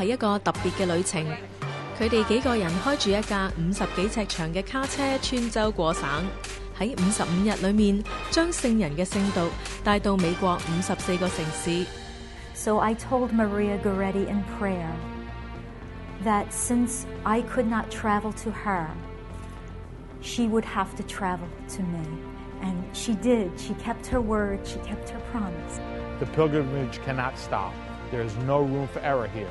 系一个特别嘅旅程。佢哋几个人开住一架五十几尺长嘅卡车穿州过省，喺五十五日里面将圣人嘅圣道带到美国五十四个城市。 So I told Maria Goretti in prayer that since I could not travel to her, she would have to travel to me. And she did. She kept her word, she kept her promise. The pilgrimage cannot stop. There is no room for error here.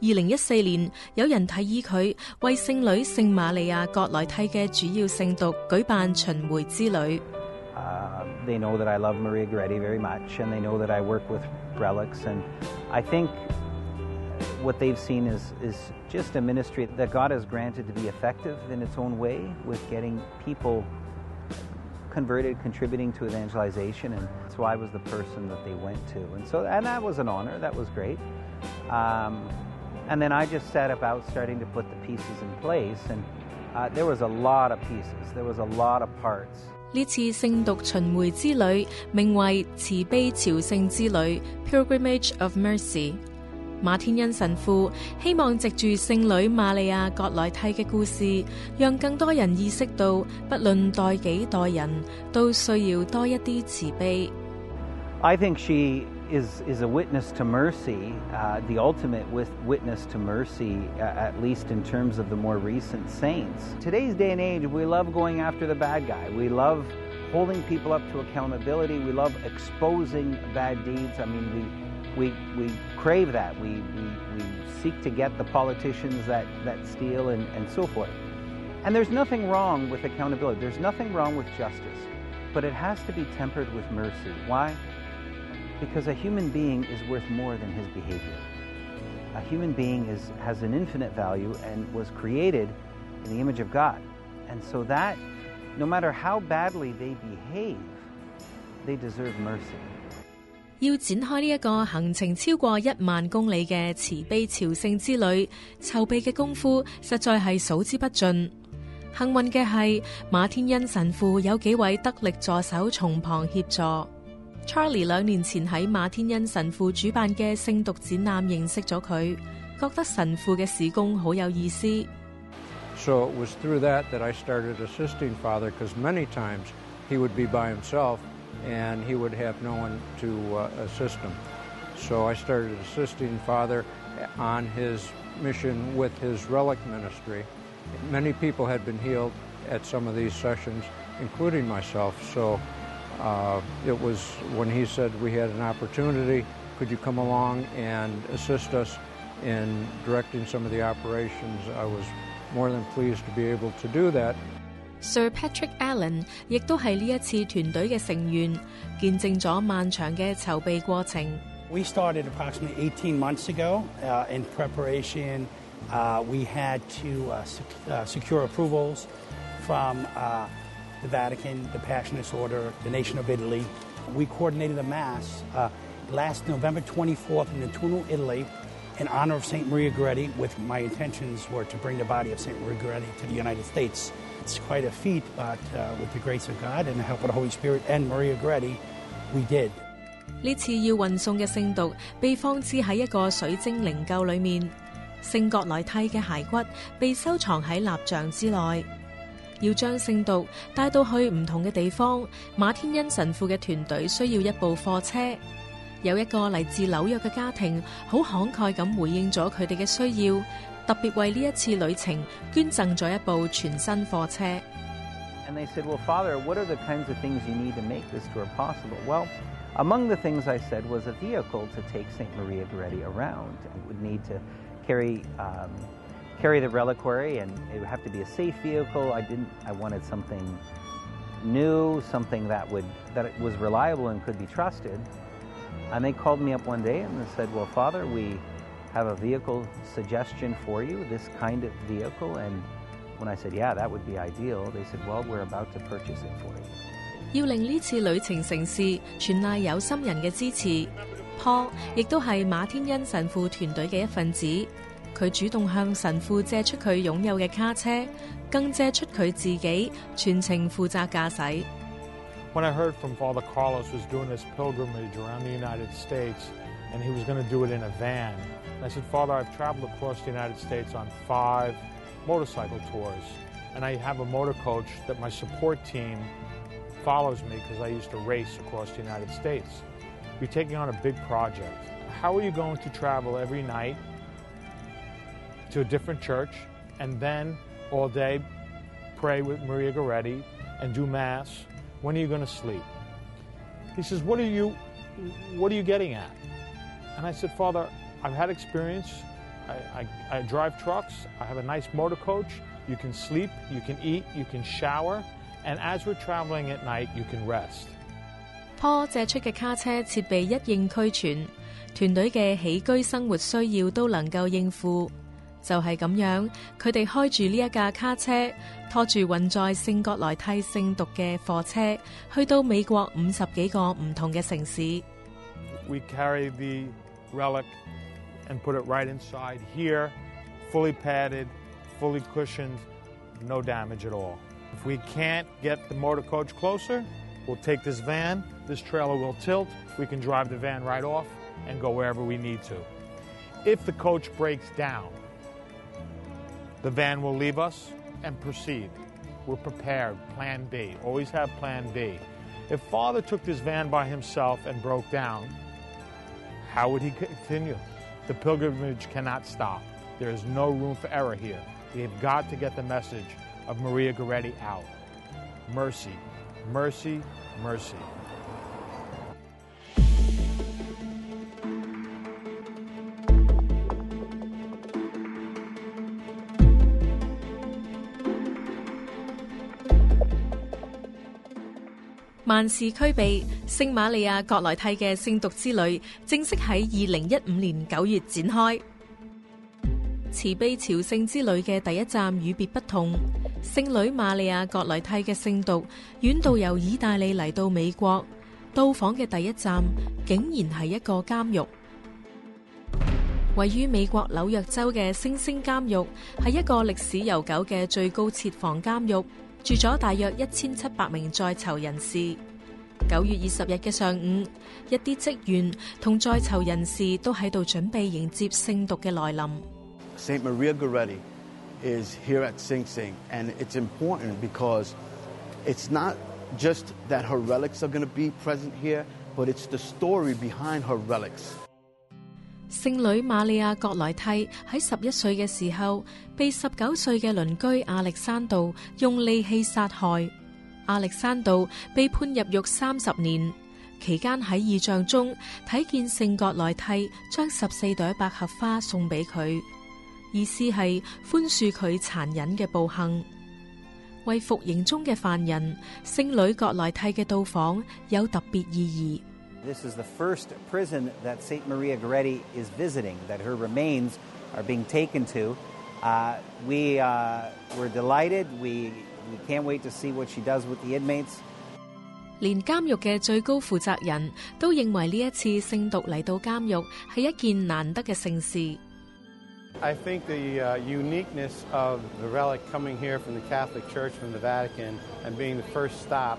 二零一四年，有人提议佢为圣女圣玛利亚葛莱蒂嘅主要圣读举办巡回之旅。 Uh, they know that I love Maria Goretti very much, and they know that I work with relics. And I think what they've seen is, is just a ministry that God has granted to be effective in its own way with getting people converted, contributing to evangelization. And so I was the person that they went to. And so, and that was an honor. That was great. Um, and then I just set about starting to put the pieces in place. And uh, there was a lot of pieces. There was a lot of parts. 呢次圣读巡回之旅名为慈悲朝圣之旅 （Pilgrimage of Mercy）。马天恩神父希望藉住圣女玛利亚葛莱蒂嘅故事，让更多人意识到，不论代己代人，都需要多一啲慈悲。 I think she is, is a witness to mercy, uh, the ultimate with witness to mercy, uh, at least in terms of the more recent saints. Today's day and age, we love going after the bad guy. We love holding people up to accountability. We love exposing bad deeds. I mean, we, we, we crave that. We, we, we seek to get the politicians that, that steal and, and so forth. And there's nothing wrong with accountability. There's nothing wrong with justice. But it has to be tempered with mercy. Why? Because a human being is worth more than his behavior. A human being is, has an infinite value and was created in the image of God. And so that, no matter how badly they behave, they deserve mercy. 要展开呢一个行程超过一万公里嘅慈悲朝圣之旅，筹备嘅功夫实在系数之不尽。幸运嘅系马天恩神父有几位得力助手从旁协助。 Charlie 两年前喺马天恩神父主办嘅圣读展览认识咗佢，觉得神父嘅事工好有意思。 So it was through that that I started assisting Father because many times he would be by himself and he would have no one to uh, assist him. So I started assisting Father on his mission with his relic ministry. Many people had been healed at some of these sessions, including myself. So uh, it was when he said we had an opportunity, could you come along and assist us in directing some of the operations? I was more than pleased to be able to do that. Sir Patrick Allen 亦都系呢一次团队嘅成员，见证咗漫长嘅筹备过程。 We started approximately 18 months ago uh, in preparation. Uh, we had to uh, sec- uh, secure approvals from uh, the Vatican, the Passionist Order, the nation of Italy. We coordinated a mass uh, last November 24th in Nettuno, Italy, in honor of St. Maria Goretti. With my intentions were to bring the body of St. Maria Goretti to the United States. It's quite a feat, but uh, with the grace of God and the help of the Holy Spirit and Maria Goretti, we did. 呢次要运送嘅圣髑被放置喺一个水晶灵柩里面，圣葛莱蒂嘅骸骨被收藏喺蜡像之内。 要將聖髑帶到去唔同嘅地方，馬天恩神父嘅團隊需要一部貨車。有一個嚟自紐約嘅家庭，好慷慨咁回應咗佢哋嘅需要，特別為呢一次旅程捐贈咗一部全新貨車。And they said, Well, Father, what are the kinds of things you need to make this tour possible? Well, among the things I said was a vehicle to take Saint Maria Goretti around. It would need to carry, um, carry the reliquary, and it would have to be a safe vehicle. I didn't. I wanted something new, something that would that it was reliable and could be trusted. And they called me up one day and they said, Well, Father, we have a vehicle suggestion for you, this kind of vehicle, and when I said, yeah, that would be ideal, they said, well, we're about to purchase it for you. 要令呢次旅程成事，全赖有心人嘅支持。Paul 亦都系马天恩神父团队嘅一份子， 佢主动向神父借出佢拥有嘅卡车，更借出佢自己全程负责驾驶。 When I heard from Father Carlos was doing this pilgrimage around the United States and he was going to do it in a van, I said, Father, I've traveled across the United States on five motorcycle tours, and I have a motor coach that my support team follows me because I used to race across the United States. You're taking on a big project. How are you going to travel every night to a different church and then all day pray with Maria Goretti and do Mass? When are you going to sleep? He says, What are you what are you getting at? And I said, Father, I've had experience. I, I, I drive trucks. I have a nice motor coach. You can sleep, you can eat, you can shower, and as we're traveling at night, you can rest. Paul 借出嘅卡车设备一应俱全，团队嘅起居生活需要都能够应付。 就系咁样，佢哋开住呢一架卡车，拖住运载圣国来替圣读嘅货车，去到美国五十几个唔同嘅城市。 We carry the relic and put it right inside here, fully padded, fully cushioned, no damage at all. If we can't get the motor coach closer, we'll take this van, this trailer will tilt, we can drive the van right off and go wherever we need to. If the coach breaks down, the van will leave us and proceed. We're prepared, plan B. Always have plan B. If father took this van by himself and broke down, how would he continue? The pilgrimage cannot stop. There is no room for error here. We have got to get the message of Maria Goretti out. Mercy, mercy, mercy. 萬事俱備，聖瑪利亞葛萊蒂嘅聖讀之旅正式喺二零一五年九月展開。慈悲朝聖之旅嘅第一站與別不同，聖女玛利亞葛萊蒂嘅聖讀遠道由意大利嚟到美國，到訪嘅第一站竟然係一個監獄。位於美國紐約州嘅星星監獄係一個歷史悠久嘅最高設防監獄。住咗大約一千七百名在囚人士。九月二十日嘅上午，一啲職員同在囚人士都喺度準備迎接聖讀嘅來臨。Saint Maria Goretti is here at Sing Sing, and it's important because it's not just that her relics are going to be present here, but it's the story behind her relics. 圣女玛利亚葛莱蒂喺十一岁嘅时候，被十九岁嘅邻居亚历山道用利器杀害。亚历山道被判入狱三十年，期间喺意象中睇见圣葛莱蒂将十四朵百合花送俾佢，意思系宽恕佢残忍嘅暴行。为服刑中嘅犯人，圣女葛莱蒂嘅到访有特别意义。This is the first prison that St. Maria Goretti is visiting, that her remains are being taken to. Uh, we uh, were delighted. We, we can't wait to see what she does with the inmates. 连监狱嘅最高负责人都认为呢一次圣读嚟到监狱系一件难得嘅盛事。 I think the uh, uniqueness of the relic coming here from the Catholic Church, from the Vatican, and being the first stop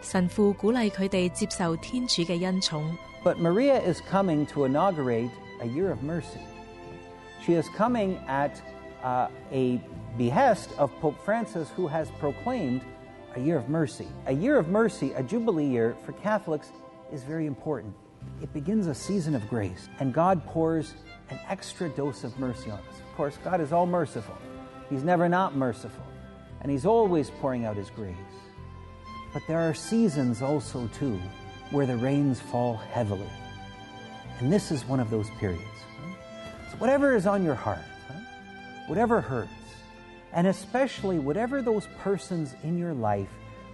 神父鼓励佢哋接受天主嘅恩宠。 But Maria is coming to inaugurate a year of mercy. She is coming at uh, a behest of Pope Francis, who has proclaimed a year of mercy. A year of mercy, a Jubilee year for Catholics, is very important. It begins a season of grace, and God pours an extra dose of mercy on us. Of course, God is all merciful, He's never not merciful, and He's always pouring out His grace. But there are seasons also, too, where the rains fall heavily. And this is one of those periods. So, whatever is on your heart, whatever hurts, and especially whatever those persons in your life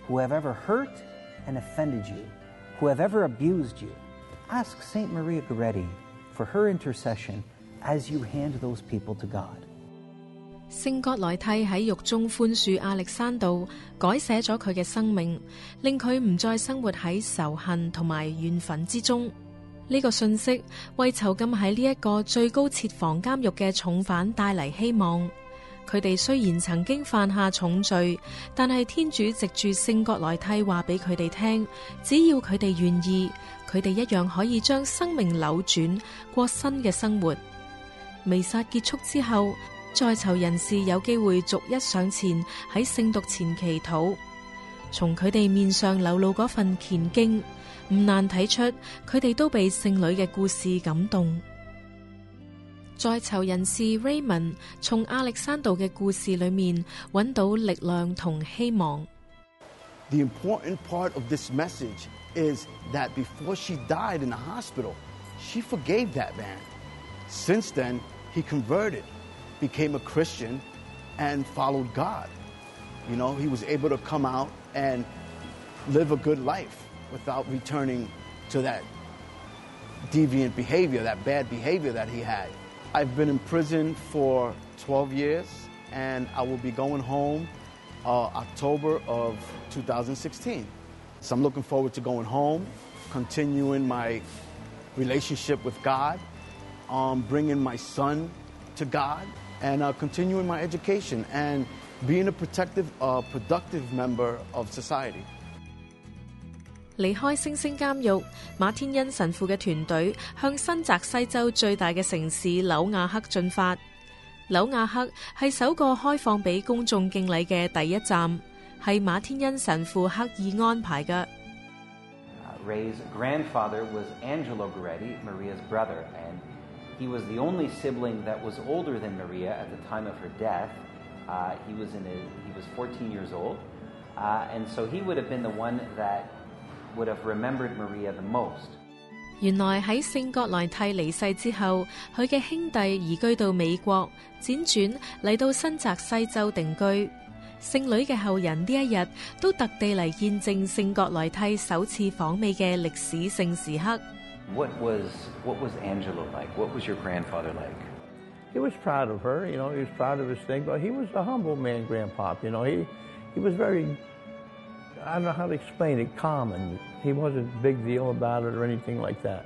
who have ever hurt and offended you, who have ever abused you, ask St. Maria Goretti for her intercession as you hand those people to God. 聖葛萊蒂喺獄中宽恕亞歷山度，改寫咗佢嘅生命，令佢唔再生活喺仇恨同埋怨憤之中。呢、個信息為囚禁喺呢一個最高設防監獄嘅重犯帶嚟希望。佢哋雖然曾經犯下重罪，但係天主藉住聖葛萊蒂話俾佢哋聽，只要佢哋願意，佢哋一樣可以將生命扭轉，過新嘅生活。微撒結束之後，在囚人士有机会逐一上前喺聖髑前祈祷，从佢哋面上流露嗰份虔敬，唔难睇出佢哋都被圣女嘅故事感动。在囚人士 Raymond 从亚历山道嘅故事里面揾到力量同希望。The important part of this message is that before she died in the hospital, she forgave that man. Since then, he converted, became a Christian, and followed God. You know, he was able to come out and live a good life without returning to that deviant behavior, that bad behavior that he had. I've been in prison for 12 years, and I will be going home uh, October of 2016. So I'm looking forward to going home, continuing my relationship with God, um, bringing my son to God, and uh, continuing my education and being a protective, uh, productive member of society. 离开星星监狱，马天恩神父嘅团队向新泽西州最大嘅城市纽亚克进发。纽亚克系首个开放俾公众敬礼嘅第一站，系马天恩神父刻意安排嘅。 Uh, Ray's grandfather was Angelo Goretti, Maria's brother, and he was the only sibling that was older than Maria at the time of her death. Uh, he was in his, he was 14 years old, uh, and so he would have been the one that would have remembered Maria the most. 原来喺圣葛莱蒂离世之后，佢嘅兄弟移居到美国，辗转嚟到新泽西州定居。圣女嘅后人呢一日都特地嚟见证圣葛莱蒂首次访美嘅历史性时刻。 What was what was Angelo like? What was your grandfather like? He was proud of her, you know, he was proud of his thing, but he was a humble man, Grandpop, you know. He he was very I don't know how to explain it, calm and he wasn't a big deal about it or anything like that.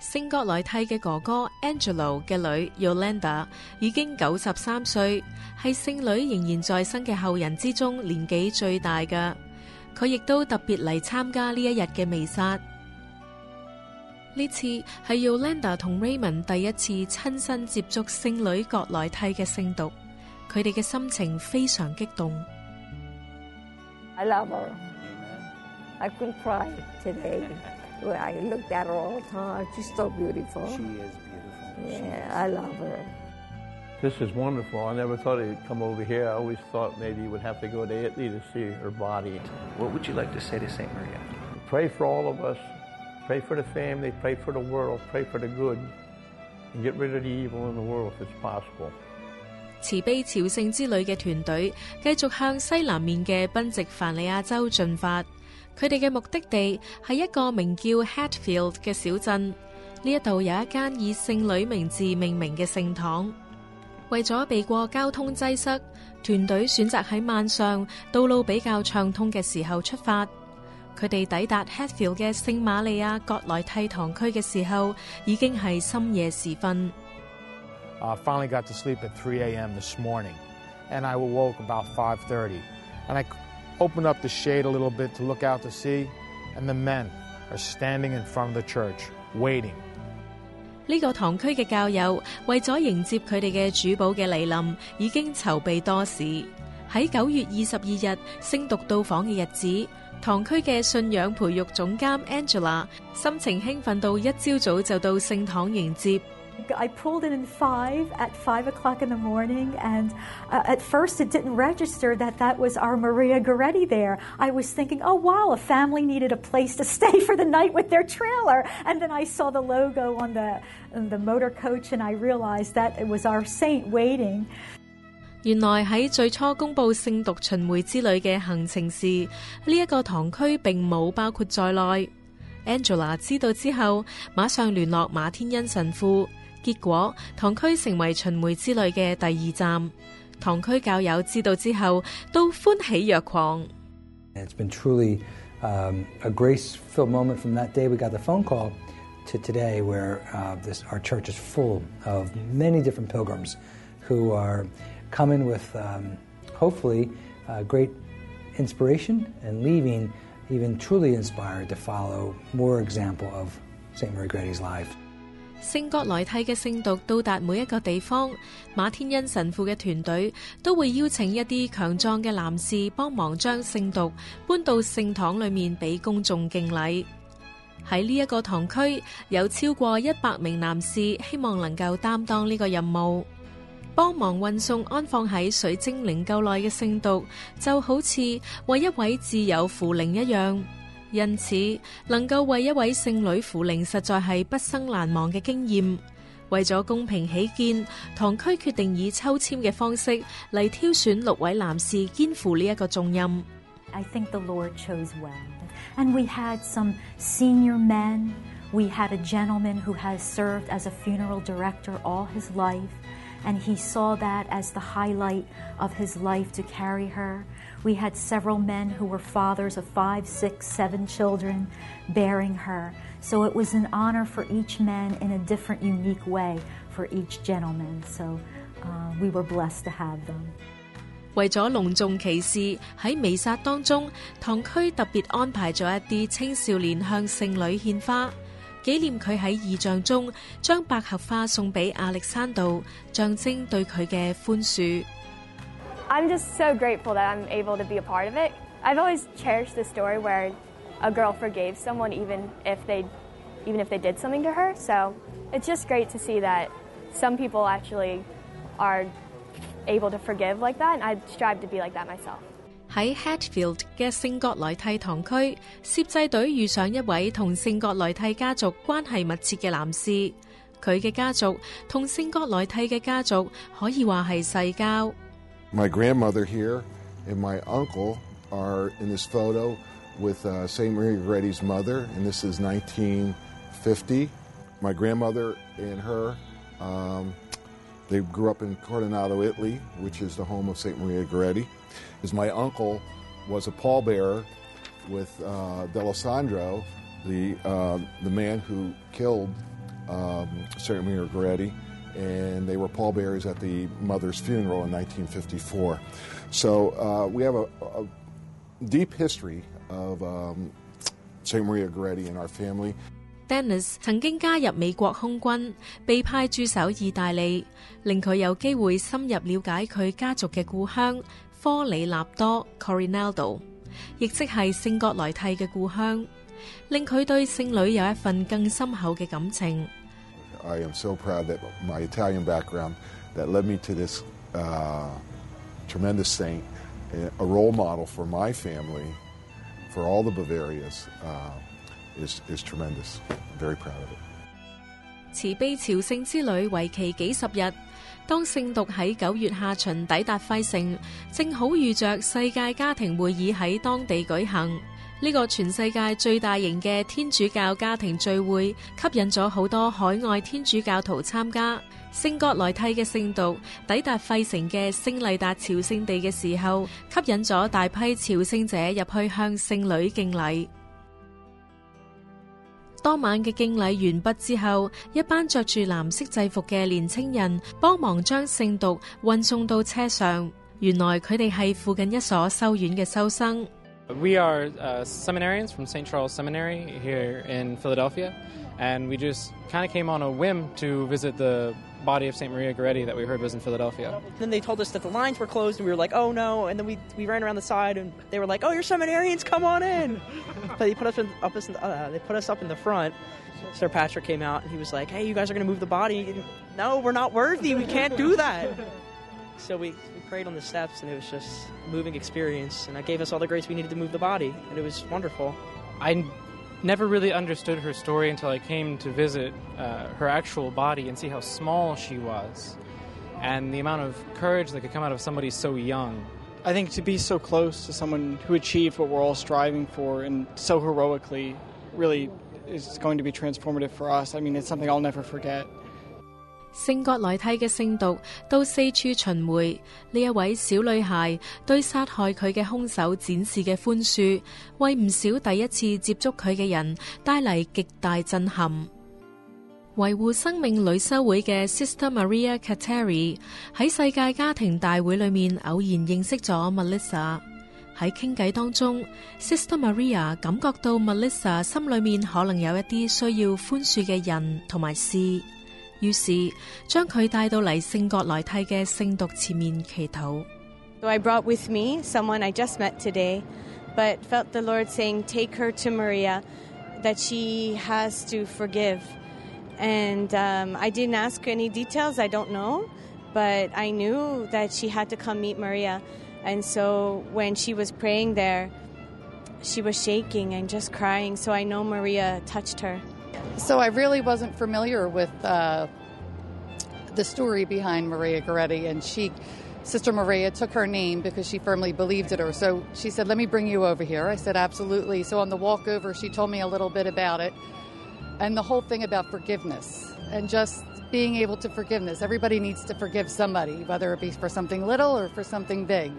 圣葛莱蒂嘅哥哥 Angelo 嘅女 Yolanda 已经九十三岁，系圣女仍然在生嘅后人之中年纪最大嘅。佢亦都特别嚟参加呢一日嘅弥撒。 呢次系 Yolanda 同 Raymond 第一次亲身接触圣女葛莱蒂嘅圣髑，佢哋嘅心情非常激动。 I love her. I could cry today. When I looked at her all the time. She's so beautiful. She is beautiful. Yeah, I love her. This is wonderful. I never thought he'd come over here. I always thought maybe he would have to go to Italy to see her body. What would you like to say to Saint Maria? Pray for all of us. Pray for the family. Pray for the world. Pray for the good. And get rid of the evil in the world if it's possible. 慈悲朝聖之旅嘅團隊繼續向西南面嘅賓夕凡尼亞州進發，佢哋嘅目的地係一個名叫 Hatfield 嘅小鎮。呢一度有一間以聖女名字命名嘅聖堂。為咗避過交通擠塞，團隊選擇喺晚上道路比較暢通嘅時候出發。佢哋抵达 Hatfield 嘅圣玛利亚葛莱蒂堂区嘅时候，已经系深夜时分。 Uh, finally got to sleep at 3 a.m. this morning, and I awoke about 5:30. And I opened up the shade a little bit to look out to sea, and the men are standing in front of the church, waiting. 呢个堂区嘅教友为咗迎接佢哋嘅主保嘅嚟临，已经筹备多时。 喺九月二十二日圣髑到访嘅日子，堂区嘅信仰培育总监 Angela 心情兴奋到一朝早就到圣堂迎接。 I pulled in in five at five o'clock in the morning, and uh, at first it didn't register that that was our Maria Goretti there. I was thinking, oh wow, a family needed a place to stay for the night with their trailer, and then I saw the logo on the on the motor coach, and I realized that it was our saint waiting. 原來喺最初公佈聖髑巡迴之旅嘅行程時，呢、一個堂區並冇包括在內。Angela 知道之後，馬上聯絡馬天恩神父，結果堂區成為巡迴之旅嘅第二站。堂區教友知道之後，都歡喜若狂。It's been truly um, a grace-filled moment from that day we got the phone call to today, where uh, this, our church is full of many different pilgrims who are come in with um, hopefully uh, great inspiration and leaving even truly inspired to follow more example of St. Maria Goretti's life. 聖葛萊蒂嘅聖髑到達每一個地方，馬天恩神父嘅團隊都會邀請一啲強壯嘅男士幫忙將聖髑搬到聖堂裏面俾公眾敬禮。喺呢一個堂區有超過一百名男士希望能夠擔當呢個任務。帮忙运送安放喺水晶灵柩内嘅圣毒，就好似为一位挚友扶灵一样。因此，能够为一位圣女扶灵，实在係畢生难忘嘅经验。为咗公平起见，堂区决定以抽签嘅方式嚟挑选六位男士肩负呢一个重任。I think the Lord chose well. And we had some senior men. We had a gentleman who has served as a funeral director all his life, and he saw that as the highlight of his life to carry her. We had several men who were fathers of five, six, seven children bearing her. So it was an honor for each man in a different, unique way for each gentleman. So uh, we were blessed to have them. 为咗隆重其事，喺弥撒当中，堂区特别安排咗一啲青少年向圣女献花， 纪念佢喺异象中将百合花送俾亚历山道，象征对佢嘅宽恕。 I'm just so grateful that I'm able to be a part of it. I've always cherished the story where a girl forgave someone even if they even if they did something to her. So it's just great to see that some people actually are able to forgive like that, and I strive to be like that myself. 喺 Hatfield 嘅聖葛萊蒂堂區，攝製隊遇上一位同聖葛萊蒂家族關係密切嘅男士，佢嘅家族同聖葛萊蒂嘅家族可以話係世交。My grandmother here and my uncle are in this photo with uh, St. Maria Goretti's mother, and this is 1950. My grandmother and her. Um, they grew up in Corinaldo, Italy, which is the home of St. Maria Goretti is my uncle was a pallbearer with uh, D'Alessandro, the uh, the man who killed um, Maria Goretti, and they were pallbearers at the mother's funeral in 1954. So uh, we have a, a, deep history of um, St. Maria Goretti in our family. Dennis 科里納多 （Corinaldo），亦即係聖國萊蒂嘅故鄉，令佢對聖女有一份更深厚嘅感情。I am so proud that my Italian background that led me to this uh, tremendous saint, a role model for my family, for all the Bavarias, uh, is, is tremendous. Very proud of it. 慈悲朝聖之旅為期幾十日，當聖髑喺九月下旬抵達費城，正好遇着世界家庭會議喺當地舉行。呢個全世界最大型嘅天主教家庭聚會，吸引咗好多海外天主教徒參加。聖國萊蒂嘅聖髑抵達費城嘅聖麗達朝聖地嘅時候，吸引咗大批朝聖者入去向聖女敬禮。当晚嘅敬禮完毕之后，一班着住蓝色制服嘅年青人帮忙将圣毒运送到车上。原来佢哋系附近一所修院嘅修生。We are uh, seminarians from St. Charles Seminary here in Philadelphia, and we just kind of came on a whim to visit the body of St. Maria Goretti that we heard was in Philadelphia. Then they told us that the lines were closed, and we were like, "Oh no!" And then we, we ran around the side, and they were like, "Oh, you're seminarians, come on in!" but they put us in, up in, uh, they put us up in the front. Sir Patrick came out, and he was like, "Hey, you guys are going to move the body? No, we're not worthy. We can't do that." so we, we prayed on the steps, and it was just a moving experience, and that gave us all the grace we needed to move the body, and it was wonderful. I never really understood her story until I came to visit uh, her actual body and see how small she was, and the amount of courage that could come out of somebody so young. I think to be so close to someone who achieved what we're all striving for and so heroically really is going to be transformative for us. I mean, it's something I'll never forget. 聖國來蒂嘅聖毒到四處巡迴，呢一位小女孩對殺害佢嘅兇手展示嘅宽恕，為唔少第一次接觸佢嘅人帶嚟極大震撼。維護生命女修會嘅 Sister Maria Kateri 喺世界家庭大會裏面偶然認識咗 Melissa。喺傾偈當中，Sister Maria 感覺到 Melissa 心裏面可能有一啲需要宽恕嘅人同埋事。于是将佢带到嚟圣国来蒂嘅圣髑前面祈祷。 So I brought with me someone I just met today, but felt the Lord saying, Take her to Maria, that she has to forgive. And um, I didn't ask any details, I don't know, but I knew that she had to come meet Maria. And so when she was praying there, she was shaking and just crying. So I know Maria touched her. So I really wasn't familiar with uh, the story behind Maria Goretti, and she, Sister Maria, took her name because she firmly believed in her. So she said, "Let me bring you over here." I said, "Absolutely." So on the walk over, she told me a little bit about it, and the whole thing about forgiveness and just being able to forgiveness. Everybody needs to forgive somebody, whether it be for something little or for something big.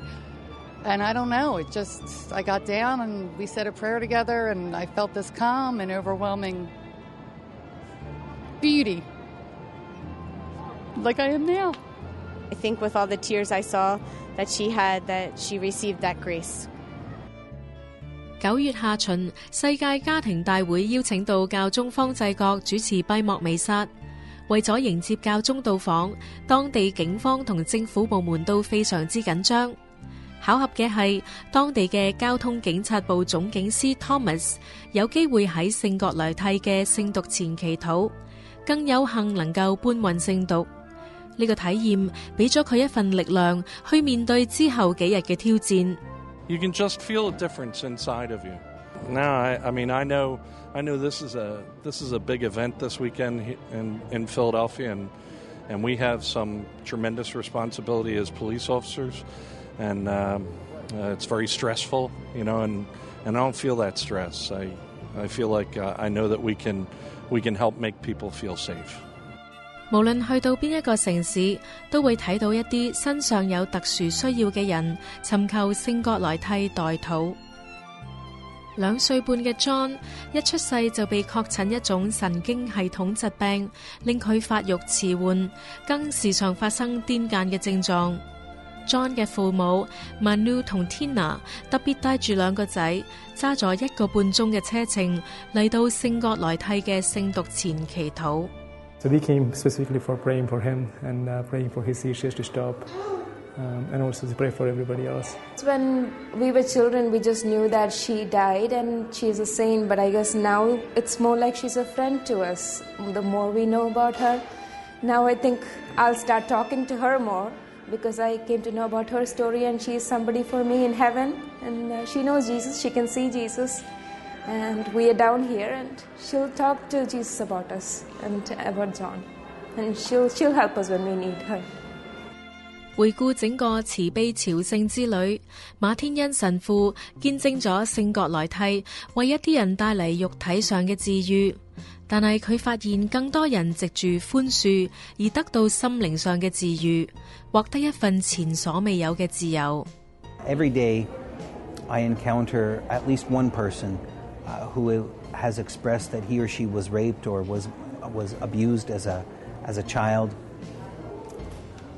And I don't know, it just, I got down and we said a prayer together, and I felt this calm and overwhelming beauty like I am now. I think with all the tears I saw that she had, that she received that grace. 九月下旬，世界家庭大會邀請到教宗方濟各主持閉幕彌撒。為咗迎接教宗到訪，當地警方同政府部門都非常之緊張。巧合嘅係，當地嘅交通警察部總警司 Thomas 有機會喺聖國來蒂嘅聖髑前祈禱，更有幸能够搬运圣髑。呢、个体验俾咗佢一份力量，去面对之后几日嘅挑战。 You can just feel a difference inside of you. Now, I, I mean, I know, I know this is a this is a big event this weekend he- in in Philadelphia, and and we have some tremendous responsibility as police officers, and um, uh, it's very stressful, you know, and and I don't feel that stress. I I feel like uh, I know that we can We can help make people feel safe. 無論去到邊一個城市，都會睇到一啲身上有特殊需要嘅人尋求聖國來替代禱。兩歲半嘅 John 一出世就被確診一種神經系統疾病，令佢發育遲緩，更時常發生癲癇嘅症狀。John 嘅父母 Manu 同 Tina 特别带住两个仔，揸咗一个半钟嘅车程嚟到圣国来蒂嘅圣髑前祈祷。 So we came specifically for praying for him and uh, praying for his seizures to stop, um, and also to pray for everybody else. When we were children, we just knew that she died and she's a saint, but I guess now it's more like she's a friend to us. The more we know about her, now I think I'll start talking to her more because I came to know about her story and she's somebody for me in heaven and uh, she knows Jesus, she can see Jesus. And we are down here, and she'll talk to Jesus about us and about John, and she'll she'll help us when we need her. 回顾整个慈悲朝圣之旅，马天恩神父见证咗圣国来蒂为一啲人带嚟肉体上嘅治愈， 但系佢发现更多人藉住宽恕而得到心灵上嘅治愈，获得一份前所未有嘅自由。 Every day, I encounter at least one person uh, who has expressed that he or she was raped or was was abused as a as a child,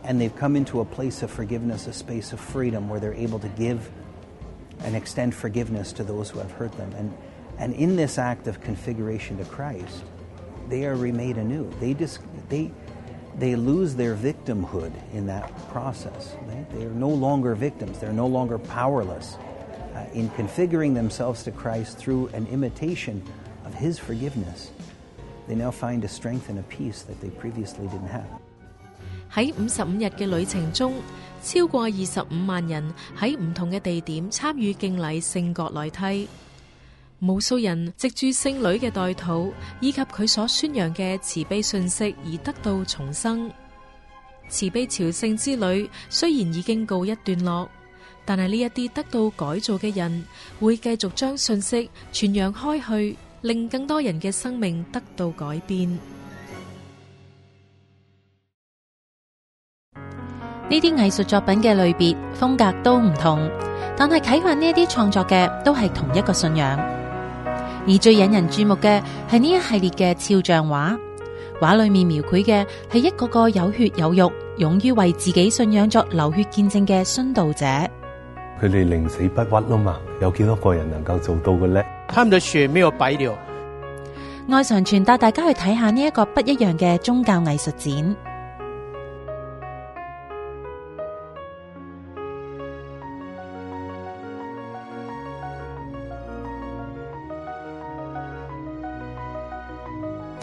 and they've come into a place of forgiveness, a space of freedom where they're able to give and extend forgiveness to those who have hurt them. And and in this act of configuration to Christ, they are remade anew. They dis- they they lose their victimhood in that process. Right? They are no longer victims, they're no longer powerless. Uh, in configuring themselves to Christ through an imitation of His forgiveness, they now find a strength and a peace that they previously didn't have. 喺五十五日嘅旅程中，超过二十五万人喺唔同嘅地点参与敬礼圣国来梯。 無數人藉住聖女嘅代禱以及佢所宣揚嘅慈悲信息而得到重生。慈悲朝聖之旅雖然已經告一段落，但係呢一啲得到改造嘅人會繼續將信息傳揚開去，令更多人嘅生命得到改變。呢啲藝術作品嘅類別風格都唔同，但係啟發呢一啲創作嘅都係同一個信仰。而最引人注目嘅係呢一系列嘅肖像畫，畫裏面描繪嘅係一個個有血有肉、勇於為自己信仰作流血見證嘅殉道者。佢哋寧死不屈啊嘛，有幾多個人能夠做到嘅呢？他們的血沒有白流。愛常傳帶大家去睇下呢一個不一樣嘅宗教藝術展。